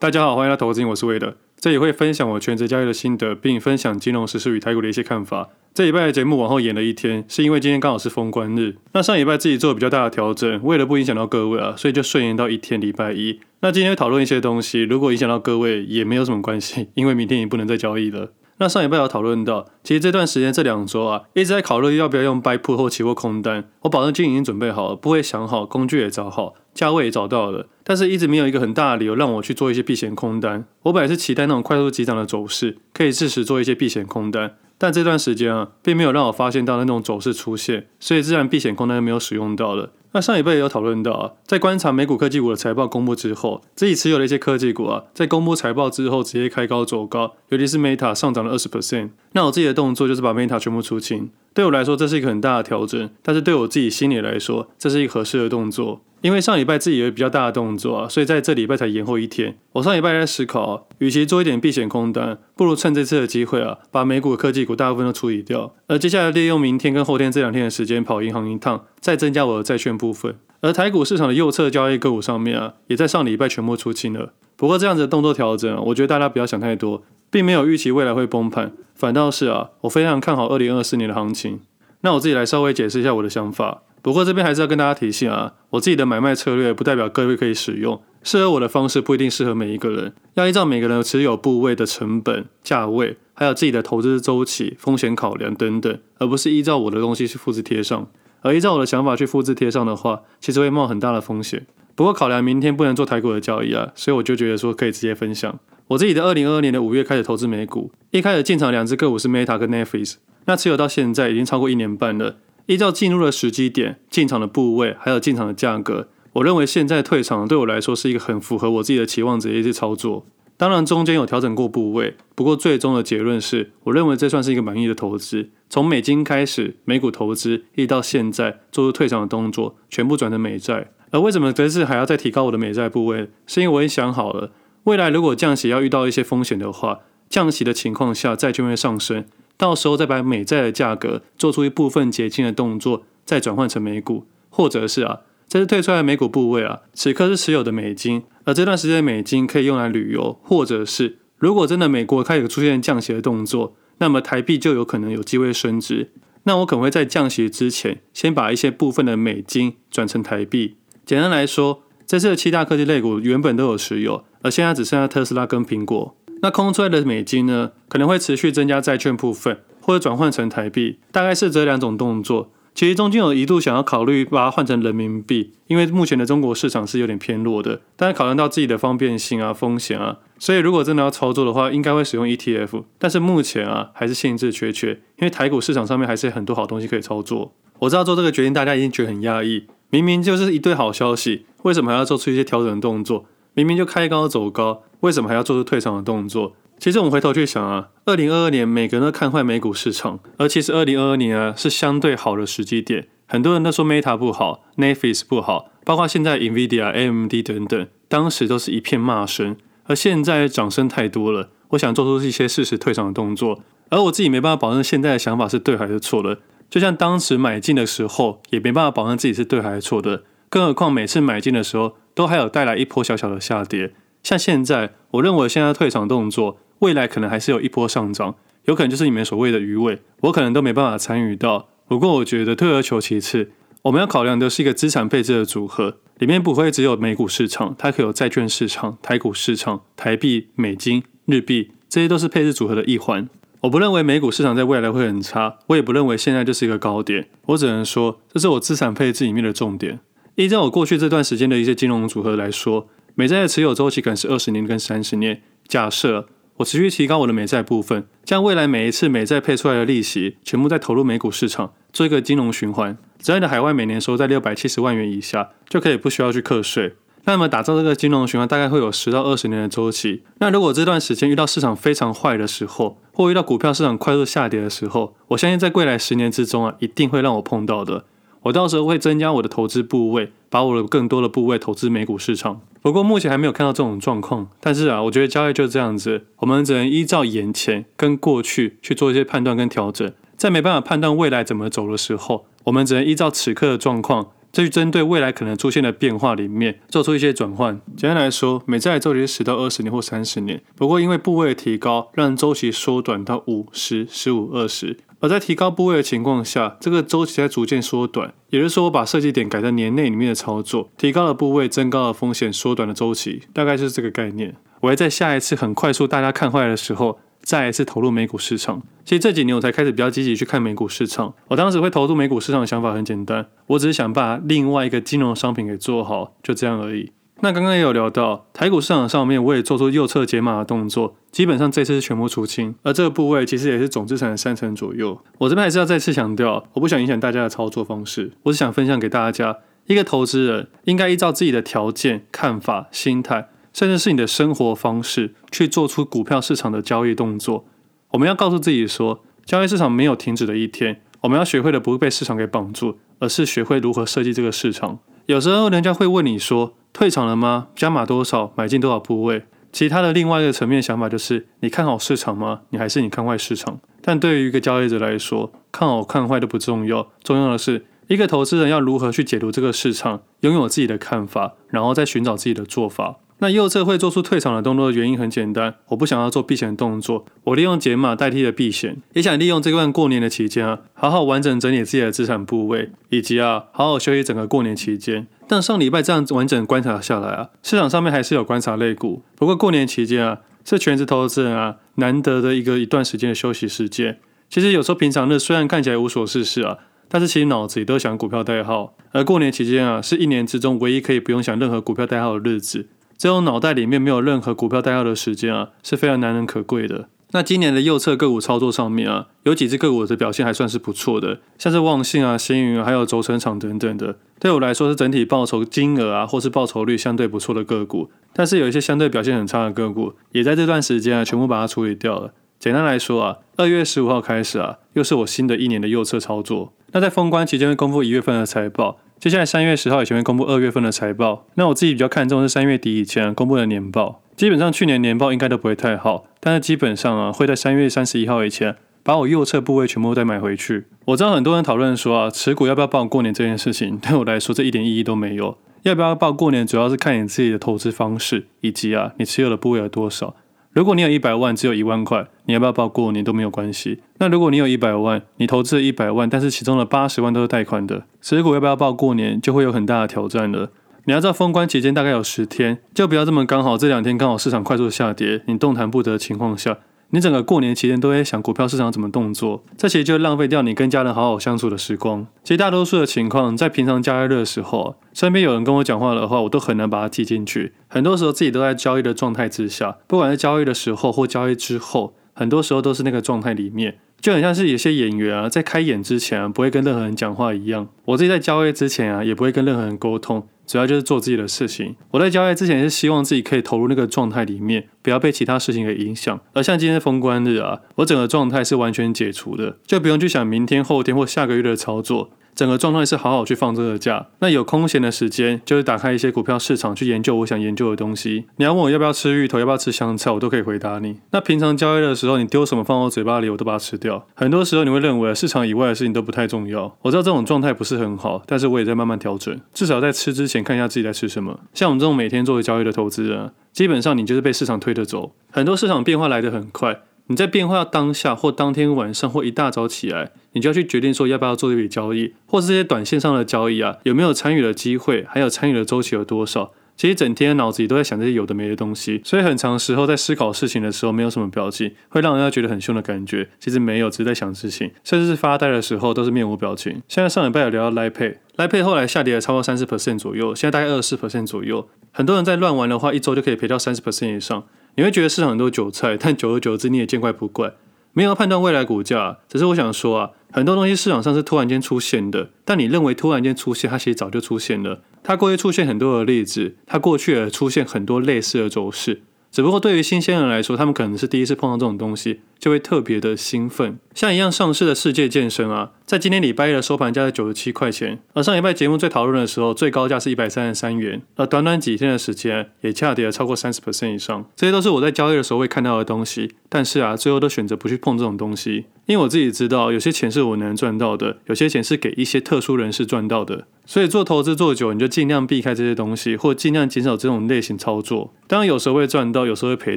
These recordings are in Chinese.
大家好，欢迎来投资，我是魏德，这里会分享我全职交易的心得，并分享金融时事与台股的一些看法。这礼拜的节目往后延了一天，是因为今天刚好是封关日。那上礼拜自己做比较大的调整，为了不影响到各位啊，所以就顺延到一天礼拜一。那今天会讨论一些东西，如果影响到各位也没有什么关系，因为明天也不能再交易了。那上礼拜有讨论到，其实这段时间这两周啊，一直在考虑要不要用 buy put 或期货空单。我保证金已经准备好了，部位想好，工具也找好，价位也找到了，但是一直没有一个很大的理由让我去做一些避险空单。我本来是期待那种快速急涨的走势，可以适时做一些避险空单，但这段时间啊，并没有让我发现到那种走势出现，所以自然避险空单就没有使用到了。那上一辈也有讨论到啊，在观察美股科技股的财报公布之后，自己持有的一些科技股啊，在公布财报之后直接开高走高，尤其是 Meta 上涨了二十 percent。那我自己的动作就是把 Meta 全部出清。对我来说，这是一个很大的调整，但是对我自己心里来说，这是一个合适的动作。因为上礼拜自己有比较大的动作啊，所以在这礼拜才延后一天。我上礼拜在思考，与其做一点避险空单，不如趁这次的机会啊，把美股科技股大部分都处理掉，而接下来利用明天跟后天这两天的时间跑银行一趟，再增加我的债券部分。而台股市场的右侧交易个股上面啊，也在上礼拜全部出清了。不过这样子的动作调整，我觉得大家不要想太多，并没有预期未来会崩盘，反倒是啊，我非常看好二零二四年的行情。那我自己来稍微解释一下我的想法。不过这边还是要跟大家提醒啊，我自己的买卖策略不代表各位可以使用，适合我的方式不一定适合每一个人，要依照每个人持有部位的成本、价位，还有自己的投资周期、风险考量等等，而不是依照我的东西去复制贴上。而依照我的想法去复制贴上的话，其实会冒很大的风险。不过考量明天不能做台股的交易啊，所以我就觉得说可以直接分享。我自己的二零二二年的五月开始投资美股，一开始进场两只个股是 Meta 跟 Netflix，那持有到现在已经超过一年半了。依照进入的时机点、进场的部位，还有进场的价格，我认为现在退场对我来说是一个很符合我自己的期望值的一些操作。当然中间有调整过部位，不过最终的结论是我认为这算是一个满意的投资。从美金开始，美股投资一直到现在做出退场的动作，全部转成美债。而为什么这次还要再提高我的美债部位？是因为我已经想好了，未来如果降息要遇到一些风险的话，降息的情况下债券会上升。到时候再把美债的价格做出一部分结清的动作，再转换成美股，或者是啊，这是退出来美股部位啊，此刻是持有的美金，而这段时间的美金可以用来旅游，或者是如果真的美国开始出现降息的动作，那么台币就有可能有机会升值。那我可能会在降息之前，先把一些部分的美金转成台币。简单来说，这次的七大科技类股原本都有持有，而现在只剩下特斯拉跟苹果。那空出来的美金呢，可能会持续增加债券部分，或者转换成台币，大概是这两种动作。其实中间有一度想要考虑把它换成人民币，因为目前的中国市场是有点偏弱的。但是考量到自己的方便性啊、风险啊，所以如果真的要操作的话，应该会使用 ETF。但是目前啊，还是兴致缺缺，因为台股市场上面还是很多好东西可以操作。我知道做这个决定，大家一定觉得很压抑，明明就是一堆好消息，为什么还要做出一些调整动作？明明就开高走高，为什么还要做出退场的动作？其实我们回头去想啊，二零二二年每个人都看坏美股市场，而其实二零二二年啊是相对好的时机点。很多人都说 Meta 不好，Netflix 不好，包括现在 Nvidia、AMD 等等，当时都是一片骂声。而现在掌声太多了，我想做出一些适时退场的动作。而我自己没办法保证现在的想法是对还是错的，就像当时买进的时候，也没办法保证自己是对还是错的。更何况每次买进的时候，都还有带来一波小小的下跌。像现在，我认为现在退场动作，未来可能还是有一波上涨，有可能就是你们所谓的鱼尾，我可能都没办法参与到。不过我觉得退而求其次，我们要考量的是一个资产配置的组合，里面不会只有美股市场，它可以有债券市场、台股市场、台币、美金、日币，这些都是配置组合的一环。我不认为美股市场在未来会很差，我也不认为现在就是一个高点，我只能说这是我资产配置里面的重点。依照我过去这段时间的一些金融组合来说。美债的持有周期可能是二十年跟三十年。假设我持续提高我的美债部分，将未来每一次美债配出来的利息全部再投入美股市场，做一个金融循环。只要你的海外每年收在六百七十万元以下，就可以不需要去课税。那么打造这个金融循环大概会有十到二十年的周期。那如果这段时间遇到市场非常坏的时候，或遇到股票市场快速下跌的时候，我相信在未来十年之中啊，一定会让我碰到的。我到时候会增加我的投资部位，把我的更多的部位投资美股市场。不过目前还没有看到这种状况。但是啊，我觉得交易就是这样子，我们只能依照眼前跟过去去做一些判断跟调整。在没办法判断未来怎么走的时候，我们只能依照此刻的状况，再去针对未来可能出现的变化里面做出一些转换。简单来说，每次来周期是十到二十年或三十年，不过因为部位的提高，让周期缩短到五、十、十五、二十。而在提高部位的情况下，这个周期在逐渐缩短。也就是说，我把设计点改在年内里面的操作，提高了部位，增高了风险，缩短了周期，大概就是这个概念。我会在下一次很快速大家看坏的时候，再一次投入美股市场。其实这几年我才开始比较积极去看美股市场。我当时会投入美股市场的想法很简单，我只是想把另外一个金融商品给做好，就这样而已。那刚刚也有聊到台股市场上面，我也做出右侧解码的动作，基本上这次是全部出清，而这个部位其实也是总资产的三成左右。我这边还是要再次强调，我不想影响大家的操作方式，我只想分享给大家，一个投资人应该依照自己的条件、看法、心态，甚至是你的生活方式，去做出股票市场的交易动作。我们要告诉自己说，交易市场没有停止的一天，我们要学会的不是被市场给绑住，而是学会如何设计这个市场。有时候人家会问你说，退场了吗？加码多少？买进多少部位？其他的另外一个层面想法就是，你看好市场吗？你还是你看坏市场？但对于一个交易者来说，看好看坏都不重要，重要的是一个投资人要如何去解读这个市场，拥有自己的看法，然后再寻找自己的做法。那右侧会做出退场的动作的原因很简单，我不想要做避险动作，我利用解码代替了避险，也想利用这段过年的期间啊，好好完整整理自己的资产部位，以及啊，好好休息整个过年期间。但上礼拜这样完整观察下来啊，市场上面还是有观察类股，不过过年期间啊，是全职投资人啊难得的一个一段时间的休息时间。其实有时候平常日虽然看起来无所事事啊，但是其实脑子里都想股票代号，而过年期间啊，是一年之中唯一可以不用想任何股票代号的日子。这种脑袋里面没有任何股票代号的时间啊，是非常难能可贵的。那今年的右侧个股操作上面啊，有几只个股的表现还算是不错的，像是旺信啊、星云啊，还有轴承厂等等的，对我来说是整体报酬金额啊，或是报酬率相对不错的个股。但是有一些相对表现很差的个股，也在这段时间啊，全部把它处理掉了。简单来说啊，二月十五号开始啊，又是我新的一年的右侧操作。那在封关期间会公布一月份的财报。接下来三月十号以前会公布二月份的财报，那我自己比较看重是三月底以前公布的年报。基本上去年年报应该都不会太好，但是基本上啊会在三月三十一号以前把我右侧部位全部再买回去。我知道很多人讨论说啊，持股要不要报过年这件事情，对我来说这一点意义都没有。要不要报过年主要是看你自己的投资方式以及啊你持有的部位有多少。如果你有一百万，只有一万块，你要不要报过年都没有关系。那如果你有一百万，你投资了一百万，但是其中的八十万都是贷款的，持股要不要报过年，就会有很大的挑战了。你要知道封关期间大概有十天，就不要这么刚好这两天刚好市场快速下跌，你动弹不得的情况下。你整个过年期间都在想股票市场怎么动作，这其实就浪费掉你跟家人好好相处的时光。其实大多数的情况，在平常交易日的时候，身边有人跟我讲话的话，我都很难把它记进去。很多时候自己都在交易的状态之下，不管是交易的时候或交易之后，很多时候都是那个状态里面，就很像是有些演员啊，在开演之前，不会跟任何人讲话一样。我自己在交易之前啊，也不会跟任何人沟通。主要就是做自己的事情。我在交易之前是希望自己可以投入那个状态里面，不要被其他事情给影响。而像今天封关日啊，我整个状态是完全解除的，就不用去想明天、后天或下个月的操作。整个状态是好好去放这个假，那有空闲的时间，就是打开一些股票市场去研究我想研究的东西。你要问我要不要吃芋头，要不要吃香菜，我都可以回答你。那平常交易的时候，你丢什么放到嘴巴里，我都把它吃掉。很多时候你会认为市场以外的事情都不太重要，我知道这种状态不是很好，但是我也在慢慢调整。至少在吃之前看一下自己在吃什么。像我们这种每天做交易的投资人，基本上你就是被市场推着走。很多市场变化来得很快。你在变化当下或当天晚上或一大早起来，你就要去决定说要不要做这笔交易，或是这些短线上的交易啊，有没有参与的机会，还有参与的周期有多少？其实整天脑子里都在想这些有的没的东西，所以很长时候在思考事情的时候没有什么表情，会让人家觉得很凶的感觉。其实没有，只是在想事情，甚至是发呆的时候都是面无表情。现在上礼拜有聊到 Line Pay，Line 后来下跌了超过三十 percent 左右，现在大概二十四 percent 左右。很多人在乱玩的话，一周就可以赔掉三十 percent 以上。你会觉得市场很多韭菜，但久而久之你也见怪不怪。没有判断未来股价，只是我想说啊，很多东西市场上是突然间出现的，但你认为突然间出现，它其实早就出现了。它过去出现很多的例子，它过去也出现很多类似的走势。只不过对于新鲜人来说，他们可能是第一次碰到这种东西，就会特别的兴奋。像一样上市的世界健身啊，在今天礼拜一的收盘价是九十七块钱，而上礼拜节目最讨论的时候，最高价是一百三十三元，而短短几天的时间也下跌了超过三十 percent 以上。这些都是我在交易的时候会看到的东西，但是啊，最后都选择不去碰这种东西，因为我自己知道，有些钱是我能赚到的，有些钱是给一些特殊人士赚到的。所以做投资做久，你就尽量避开这些东西，或尽量减少这种类型操作。当然有时候会赚到，有时候会赔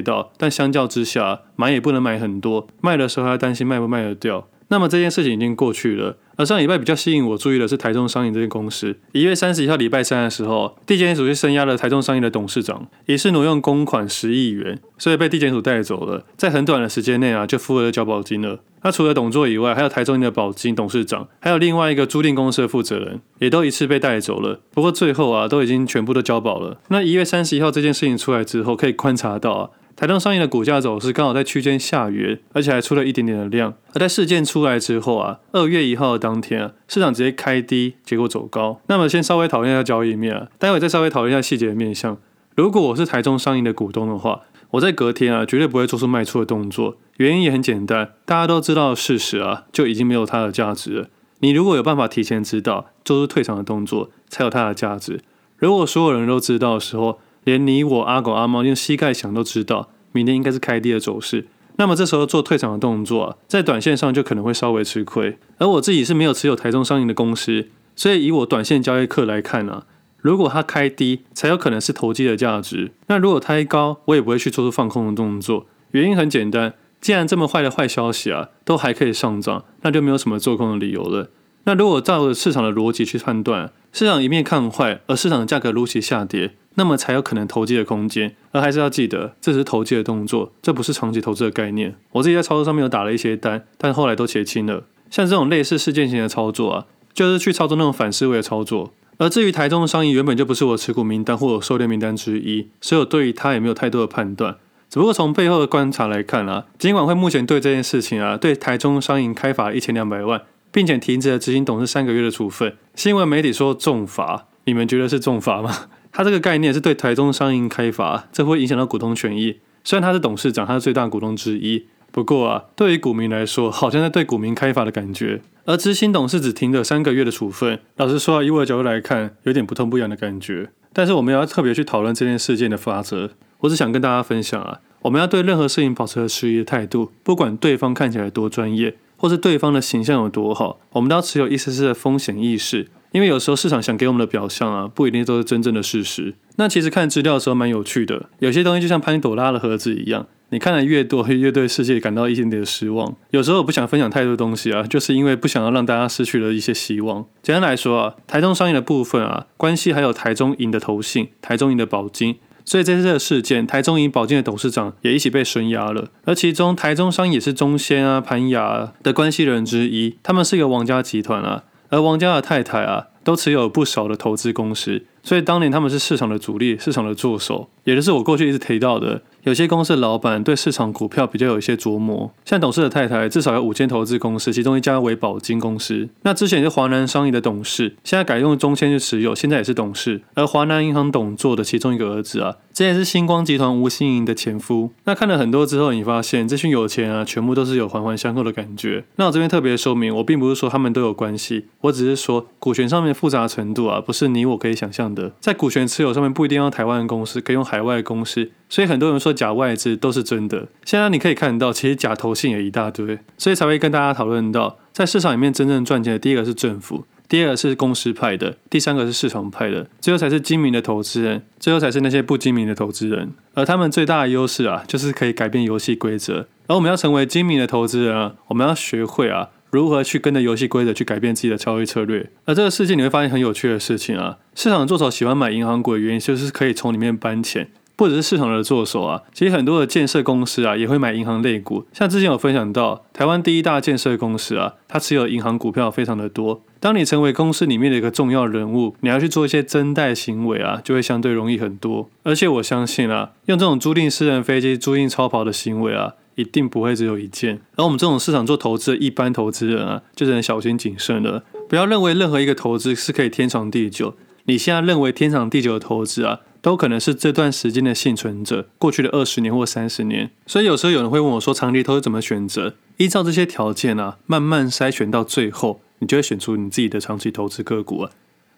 到，但相较之下，买也不能买很多，卖的时候还要担心卖不卖得掉。那么这件事情已经过去了。而上礼拜比较吸引我注意的是台中商银这间公司。一月三十一号礼拜三的时候，地检署去声押了台中商银的董事长，疑似挪用公款十亿元，所以被地检署带走了。在很短的时间内啊，就付了交保金了。那除了董座以外，还有台中银的保金董事长，还有另外一个租赁公司的负责人，也都一次被带走了。不过最后啊，都已经全部都交保了。那一月三十一号这件事情出来之后，可以观察到啊。台中商银的股价走势刚好在区间下缘，而且还出了一点点的量。而在事件出来之后啊，二月一号的当天啊，市场直接开低，结果走高。那么先稍微讨论一下交易面啊，待会再稍微讨论一下细节的面向。如果我是台中商银的股东的话，我在隔天啊，绝对不会做出卖出的动作。原因也很简单，大家都知道事实啊，就已经没有它的价值了。你如果有办法提前知道，做出退场的动作，才有它的价值。如果所有人都知道的时候，连你我阿狗阿猫用膝盖想都知道，明天应该是开低的走势。那么这时候做退场的动作，在短线上就可能会稍微吃亏。而我自己是没有持有台中商银的公司，所以以我短线交易客来看啊，如果它开低，才有可能是投机的价值。那如果开高，我也不会去做出放空的动作。原因很简单，既然这么坏的坏消息啊，都还可以上涨，那就没有什么做空的理由了。那如果照着市场的逻辑去判断，市场一面看坏，而市场的价格如期下跌。那么才有可能投机的空间，而还是要记得，这是投机的动作，这不是长期投资的概念。我自己在操作上面有打了一些单，但后来都结清了。像这种类似事件型的操作啊，就是去操作那种反思维的操作。而至于台中的商银原本就不是我持股名单或者狩猎名单之一，所以我对于它也没有太多的判断。只不过从背后的观察来看啊，金管会目前对这件事情啊，对台中商银开罚一千两百万，并且停止了执行董事三个月的处分。新闻媒体说重罚，你们觉得是重罚吗？他这个概念是对台中商银开罚，这会影响到股东权益。虽然他是董事长，他是最大股东之一，不过啊，对于股民来说，好像在对股民开罚的感觉。而执行董事只停了三个月的处分，老实说啊，以我的角度来看，有点不痛不痒的感觉。但是我们要特别去讨论这件事件的法则，我只想跟大家分享啊，我们要对任何事情保持迟疑的态度，不管对方看起来多专业，或是对方的形象有多好，我们都要持有一丝丝的风险意识。因为有时候市场想给我们的表象啊，不一定都是真正的事实。那其实看资料的时候蛮有趣的，有些东西就像潘朵拉的盒子一样，你看的越多，会越对世界感到一点点的失望。有时候我不想分享太多东西啊，就是因为不想要让大家失去了一些希望。简单来说啊，台中商银的部分啊，关系还有台中银的投信、台中银的保金，所以这次这个事件，台中银保金的董事长也一起被声押了。而其中台中商也是中仙啊、盘雅的关系人之一，他们是一个王家集团啊。而王家的太太啊，都持有不少的投资公司，所以当年他们是市场的主力，市场的助手，也就是我过去一直提到的。有些公司的老板对市场股票比较有一些琢磨，像董事的太太至少有五间投资公司，其中一家为保金公司。那之前是华南商银的董事，现在改用中签去持有，现在也是董事。而华南银行董座的其中一个儿子啊，这也是星光集团吴欣盈的前夫。那看了很多之后，你发现这群有钱啊，全部都是有环环相扣的感觉。那我这边特别说明，我并不是说他们都有关系，我只是说股权上面复杂程度啊，不是你我可以想象的。在股权持有上面，不一定要台湾公司，可以用海外公司。所以很多人说假外资都是真的。现在你可以看到，其实假投信也一大堆，所以才会跟大家讨论到，在市场里面真正赚钱的，第一个是政府，第二个是公司派的，第三个是市场派的，最后才是精明的投资人，最后才是那些不精明的投资人。而他们最大的优势啊，就是可以改变游戏规则。而我们要成为精明的投资人啊，我们要学会啊，如何去跟着游戏规则去改变自己的交易策略。而这个世界你会发现很有趣的事情啊，市场的作手喜欢买银行股的原因，就是可以从里面搬钱。不只是市场的作手啊，其实很多的建设公司啊也会买银行类股。像之前有分享到，台湾第一大建设公司啊，它持有银行股票非常的多。当你成为公司里面的一个重要人物，你要去做一些增贷行为啊，就会相对容易很多。而且我相信啊，用这种租赁私人飞机、租赁超跑的行为啊，一定不会只有一件。而我们这种市场做投资的一般投资人啊，就只能小心谨慎了，不要认为任何一个投资是可以天长地久。你现在认为天长地久的投资啊，都可能是这段时间的幸存者，过去的二十年或三十年。所以有时候有人会问我说，长期投资怎么选择？依照这些条件啊，慢慢筛选到最后，你就会选出你自己的长期投资个股啊。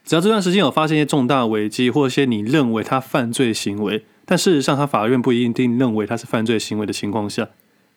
只要这段时间有发现一些重大危机，或一些你认为他犯罪行为，但事实上他法院不一定认为他是犯罪行为的情况下，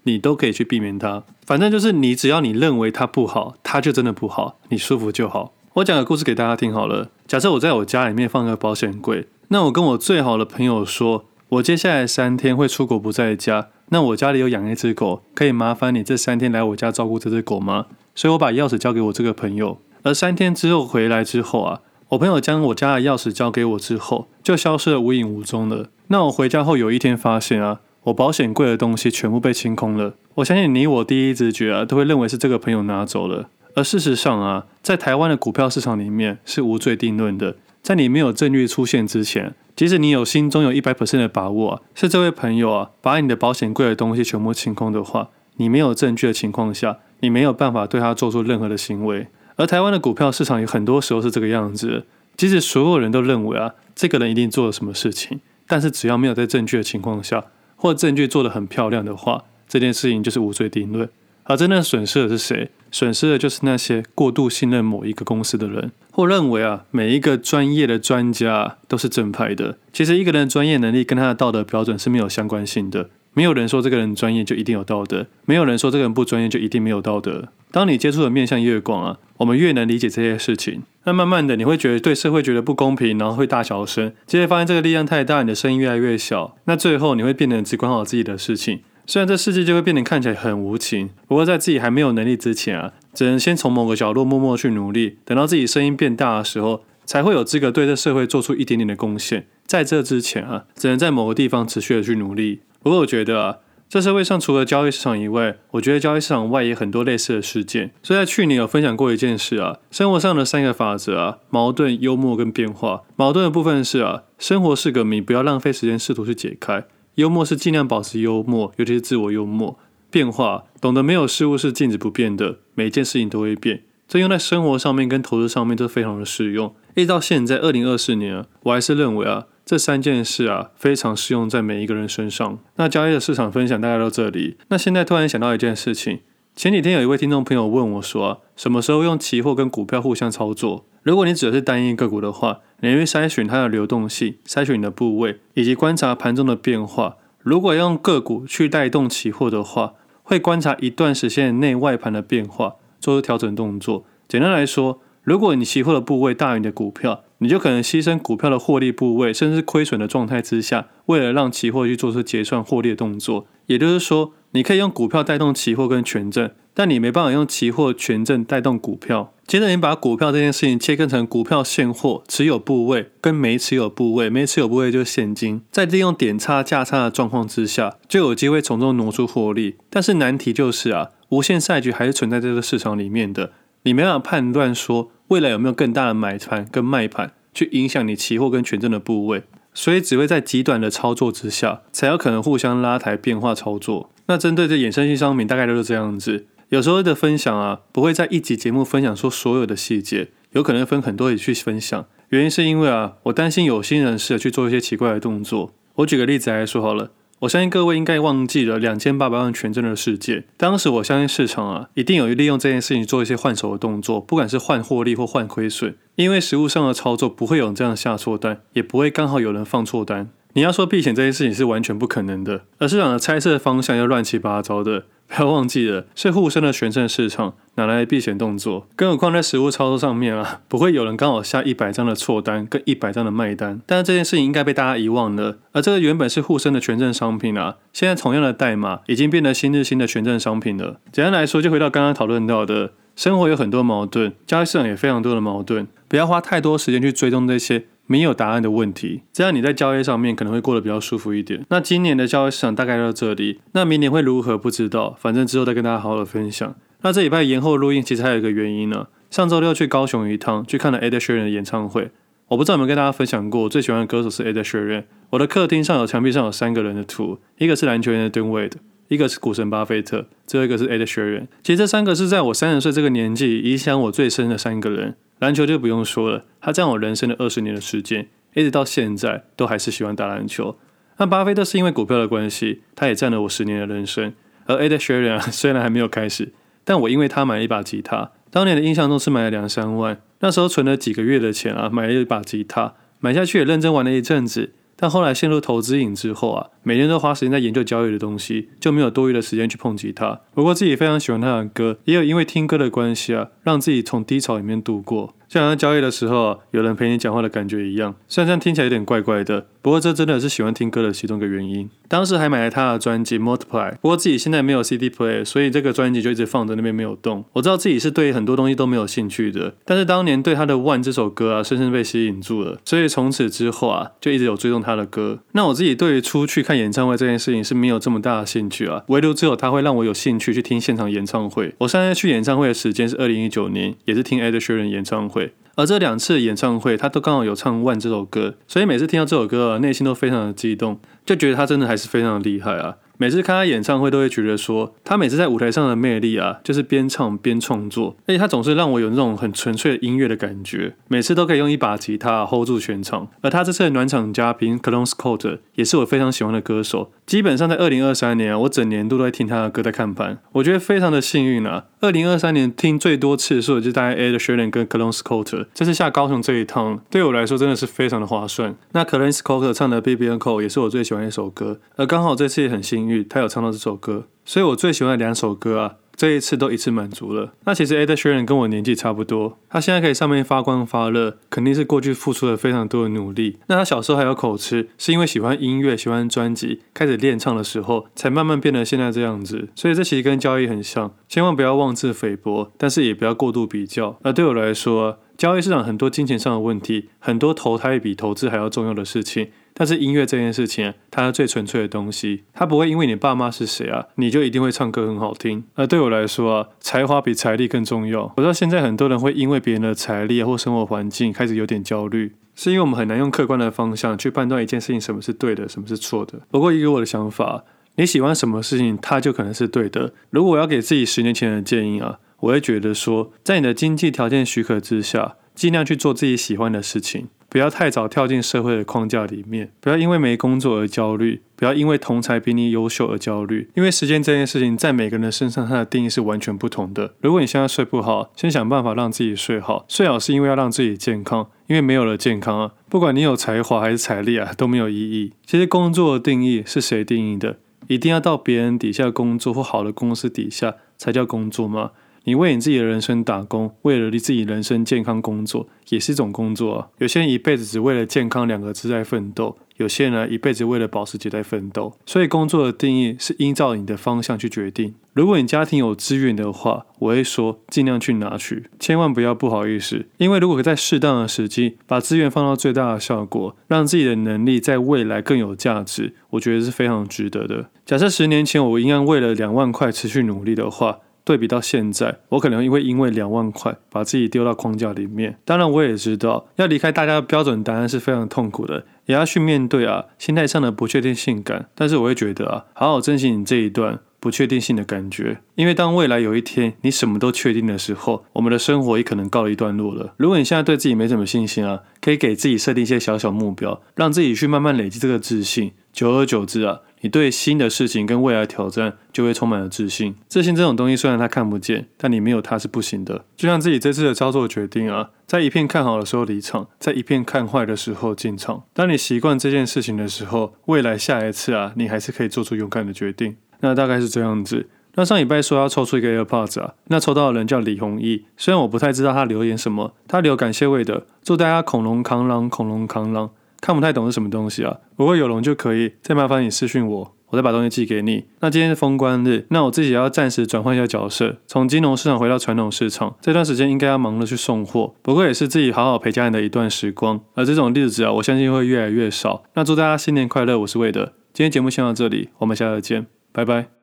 你都可以去避免他。反正就是你只要你认为他不好，他就真的不好，你舒服就好。我讲个故事给大家听好了。假设我在我家里面放个保险柜，那我跟我最好的朋友说，我接下来三天会出国不在家，那我家里有养一只狗，可以麻烦你这三天来我家照顾这只狗吗？所以我把钥匙交给我这个朋友，而三天之后回来之后啊，我朋友将我家的钥匙交给我之后，就消失得无影无踪了。那我回家后有一天发现啊，我保险柜的东西全部被清空了。我相信你我第一直觉啊，都会认为是这个朋友拿走了。而事实上啊，在台湾的股票市场里面是无罪定论的。在你没有证据出现之前，即使你有心中有一百 percent 的把握，是这位朋友啊把你的保险柜的东西全部清空的话，你没有证据的情况下，你没有办法对他做出任何的行为。而台湾的股票市场有很多时候是这个样子，即使所有人都认为啊，这个人一定做了什么事情，但是只要没有在证据的情况下，或证据做得很漂亮的话，这件事情就是无罪定论。而真正损失的是谁？损失的就是那些过度信任某一个公司的人，或认为啊，每一个专业的专家都是正派的。其实一个人的专业能力跟他的道德标准是没有相关性的。没有人说这个人专业就一定有道德，没有人说这个人不专业就一定没有道德。当你接触的面向越广啊，我们越能理解这些事情。那慢慢的你会觉得对社会觉得不公平，然后会大小声。接着发现这个力量太大，你的声音越来越小。那最后你会变得只管好自己的事情。虽然这世界就会变得看起来很无情，不过在自己还没有能力之前啊，只能先从某个角落默默去努力，等到自己声音变大的时候，才会有资格对这社会做出一点点的贡献。在这之前啊，只能在某个地方持续的去努力。不过我觉得啊，这社会上除了交易市场以外，我觉得交易市场外也很多类似的事件。所以在去年有分享过一件事啊，生活上的三个法则啊，矛盾、幽默跟变化。矛盾的部分是啊，生活是个谜，不要浪费时间试图去解开。幽默是尽量保持幽默，尤其是自我幽默。变化，懂得没有事物是静止不变的，每一件事情都会变。这用在生活上面跟投资上面都非常的适用。一直到现在，二零二四年，我还是认为啊，这三件事啊，非常适用在每一个人身上。那交易的市场分享大概到这里。那现在突然想到一件事情，前几天有一位听众朋友问我说啊，什么时候用期货跟股票互相操作？如果你指的是单一个股的话，你会筛选它的流动性，筛选你的部位，以及观察盘中的变化。如果用个股去带动期货的话，会观察一段时间内外盘的变化，做出调整动作。简单来说，如果你期货的部位大于你的股票，你就可能牺牲股票的获利部位，甚至亏损的状态之下，为了让期货去做出结算获利的动作。也就是说，你可以用股票带动期货跟权证，但你没办法用期货权证带动股票。接着，你把股票这件事情切割成股票现货持有部位跟没持有部位，没持有部位就是现金，在利用点差价差的状况之下，就有机会从中挪出获利。但是难题就是啊，无限赛局还是存在这个市场里面的，你没办法判断说未来有没有更大的买盘跟卖盘去影响你期货跟权证的部位，所以只会在极短的操作之下，才有可能互相拉抬变化操作。那针对这衍生性商品，大概都是这样子。有时候的分享啊，不会在一集节目分享出所有的细节，有可能分很多集去分享。原因是因为啊，我担心有心人士去做一些奇怪的动作。我举个例子来说好了，我相信各位应该忘记了两千八百万权证的世界。当时我相信市场啊，一定有利用这件事情做一些换手的动作，不管是换获利或换亏损。因为实物上的操作不会有人这样下错单，也不会刚好有人放错单。你要说避险这件事情是完全不可能的，而市场的猜测方向又乱七八糟的。不要忘记了，是沪深的权证市场，哪来的避险动作？更何况在实物操作上面啊，不会有人刚好下一百张的错单跟一百张的卖单。但是这件事情应该被大家遗忘了。而这个原本是沪深的权证商品啊，现在同样的代码已经变得新日新的权证商品了。简单来说，就回到刚刚讨论到的，生活有很多矛盾，交易市场也非常多的矛盾，不要花太多时间去追踪这些。没有答案的问题，这样你在交易上面可能会过得比较舒服一点。那今年的交易市场大概到这里，那明年会如何不知道，反正之后再跟大家好好的分享。那这礼拜延后录音，其实还有一个原因呢。上周六去高雄一趟，去看了 Ed Sheeran 的演唱会。我不知道有没有跟大家分享过，我最喜欢的歌手是 Ed Sheeran。我的客厅上有墙壁上有三个人的图，一个是篮球员的 Dwyane Wade，一个是股神巴菲特，最后一个是 Ed Sheeran。其实这三个是在我三十岁这个年纪影响我最深的三个人。篮球就不用说了，它占我人生的二十年的时间，一直到现在都还是喜欢打篮球。那巴菲特是因为股票的关系，他也占了我十年的人生。而 Ed Sheeran 虽然还没有开始，但我因为他买了一把吉他，当年的印象中是买了两三万，那时候存了几个月的钱啊，买了一把吉他，买下去也认真玩了一阵子。但后来陷入投资瘾之后啊，每天都花时间在研究交易的东西，就没有多余的时间去碰吉他。不过自己非常喜欢他的歌，也有因为听歌的关系啊，让自己从低潮里面度过。就好像交易的时候啊，有人陪你讲话的感觉一样。虽然这样听起来有点怪怪的，不过这真的是喜欢听歌的其中一个原因。当时还买了他的专辑《Multiply》，不过自己现在没有 CD player，所以这个专辑就一直放在那边没有动。我知道自己是对很多东西都没有兴趣的，但是当年对他的《One》这首歌啊，深深被吸引住了，所以从此之后啊，就一直有追踪他的歌。那我自己对于出去看演唱会这件事情是没有这么大的兴趣啊，唯独只有他会让我有兴趣去听现场演唱会。我上次去演唱会的时间是二零一九年，也是听 Ed Sheeran 演唱会。而这两次演唱会，他都刚好有唱《万》这首歌，所以每次听到这首歌，内心都非常的激动，就觉得他真的还是非常的厉害啊。每次看他演唱会，都会觉得说，他每次在舞台上的魅力啊，就是边唱边创作，而且他总是让我有那种很纯粹的音乐的感觉，每次都可以用一把吉他 hold 住全场。而他这次的暖场嘉宾 c l o n Scott 也是我非常喜欢的歌手，基本上在二零二三年，我整年都在听他的歌在看盘，我觉得非常的幸运啊。二零二三年听最多次数的就是大概 Ed Sheeran 跟 Callum Scott，这次下高雄这一趟对我来说真的是非常的划算。那 c l o n Scott 唱的 b b n c o 也是我最喜欢的一首歌，而刚好这次也很幸运他有唱到这首歌，所以我最喜欢的两首歌啊，这一次都一次满足了。那其实 Ed Sheeran 跟我年纪差不多，他现在可以上面发光发热，肯定是过去付出了非常多的努力。那他小时候还有口吃，是因为喜欢音乐、喜欢专辑，开始练唱的时候，才慢慢变得现在这样子。所以这其实跟交易很像，千万不要妄自菲薄，但是也不要过度比较。而对我来说，交易市场很多金钱上的问题，很多投胎比投资还要重要的事情。但是音乐这件事情，它是最纯粹的东西，它不会因为你爸妈是谁啊，你就一定会唱歌很好听。而对我来说啊，才华比财力更重要。我知道现在很多人会因为别人的财力或生活环境开始有点焦虑，是因为我们很难用客观的方向去判断一件事情什么是对的，什么是错的。不过，以我的想法，你喜欢什么事情，它就可能是对的。如果我要给自己十年前的建议啊，我会觉得说，在你的经济条件许可之下，尽量去做自己喜欢的事情。不要太早跳进社会的框架里面，不要因为没工作而焦虑，不要因为同才比你优秀而焦虑。因为时间这件事情，在每个人的身上，它的定义是完全不同的。如果你现在睡不好，先想办法让自己睡好。睡好是因为要让自己健康，因为没有了健康啊，不管你有才华还是财力啊，都没有意义。其实工作的定义是谁定义的？一定要到别人底下工作或好的公司底下才叫工作吗？你为你自己的人生打工，为了你自己人生健康工作，也是一种工作啊。有些人一辈子只为了健康两个字在奋斗，有些人一辈子为了保时捷在奋斗。所以工作的定义是依照你的方向去决定。如果你家庭有资源的话，我会说尽量去拿取，千万不要不好意思。因为如果在适当的时机把资源放到最大的效果，让自己的能力在未来更有价值，我觉得是非常值得的。假设十年前我一样为了两万块持续努力的话。对比到现在，我可能会因为两万块把自己丢到框架里面。当然，我也知道要离开大家的标准答案是非常痛苦的，也要去面对啊心态上的不确定性感。但是我会觉得啊，好好珍惜你这一段不确定性的感觉，因为当未来有一天你什么都确定的时候，我们的生活也可能告一段落了。如果你现在对自己没什么信心啊，可以给自己设定一些小小目标，让自己去慢慢累积这个自信。久而久之啊。你对新的事情跟未来挑战就会充满了自信。自信这种东西虽然它看不见，但你没有它是不行的。就像自己这次的操作决定啊，在一片看好的时候离场，在一片看坏的时候进场。当你习惯这件事情的时候，未来下一次啊，你还是可以做出勇敢的决定。那大概是这样子。那上礼拜说要抽出一个 AirPods 啊，那抽到的人叫李弘毅。虽然我不太知道他留言什么，他留感谢味的，祝大家恐龙扛狼，恐龙扛狼。看不太懂是什么东西啊？不过有龙就可以，再麻烦你私讯我，我再把东西寄给你。那今天是封关日，那我自己要暂时转换一下角色，从金融市场回到传统市场。这段时间应该要忙着去送货，不过也是自己好好陪家人的一段时光。而这种日子啊，我相信会越来越少。那祝大家新年快乐，我是魏德。今天节目先到这里，我们下次见，拜拜。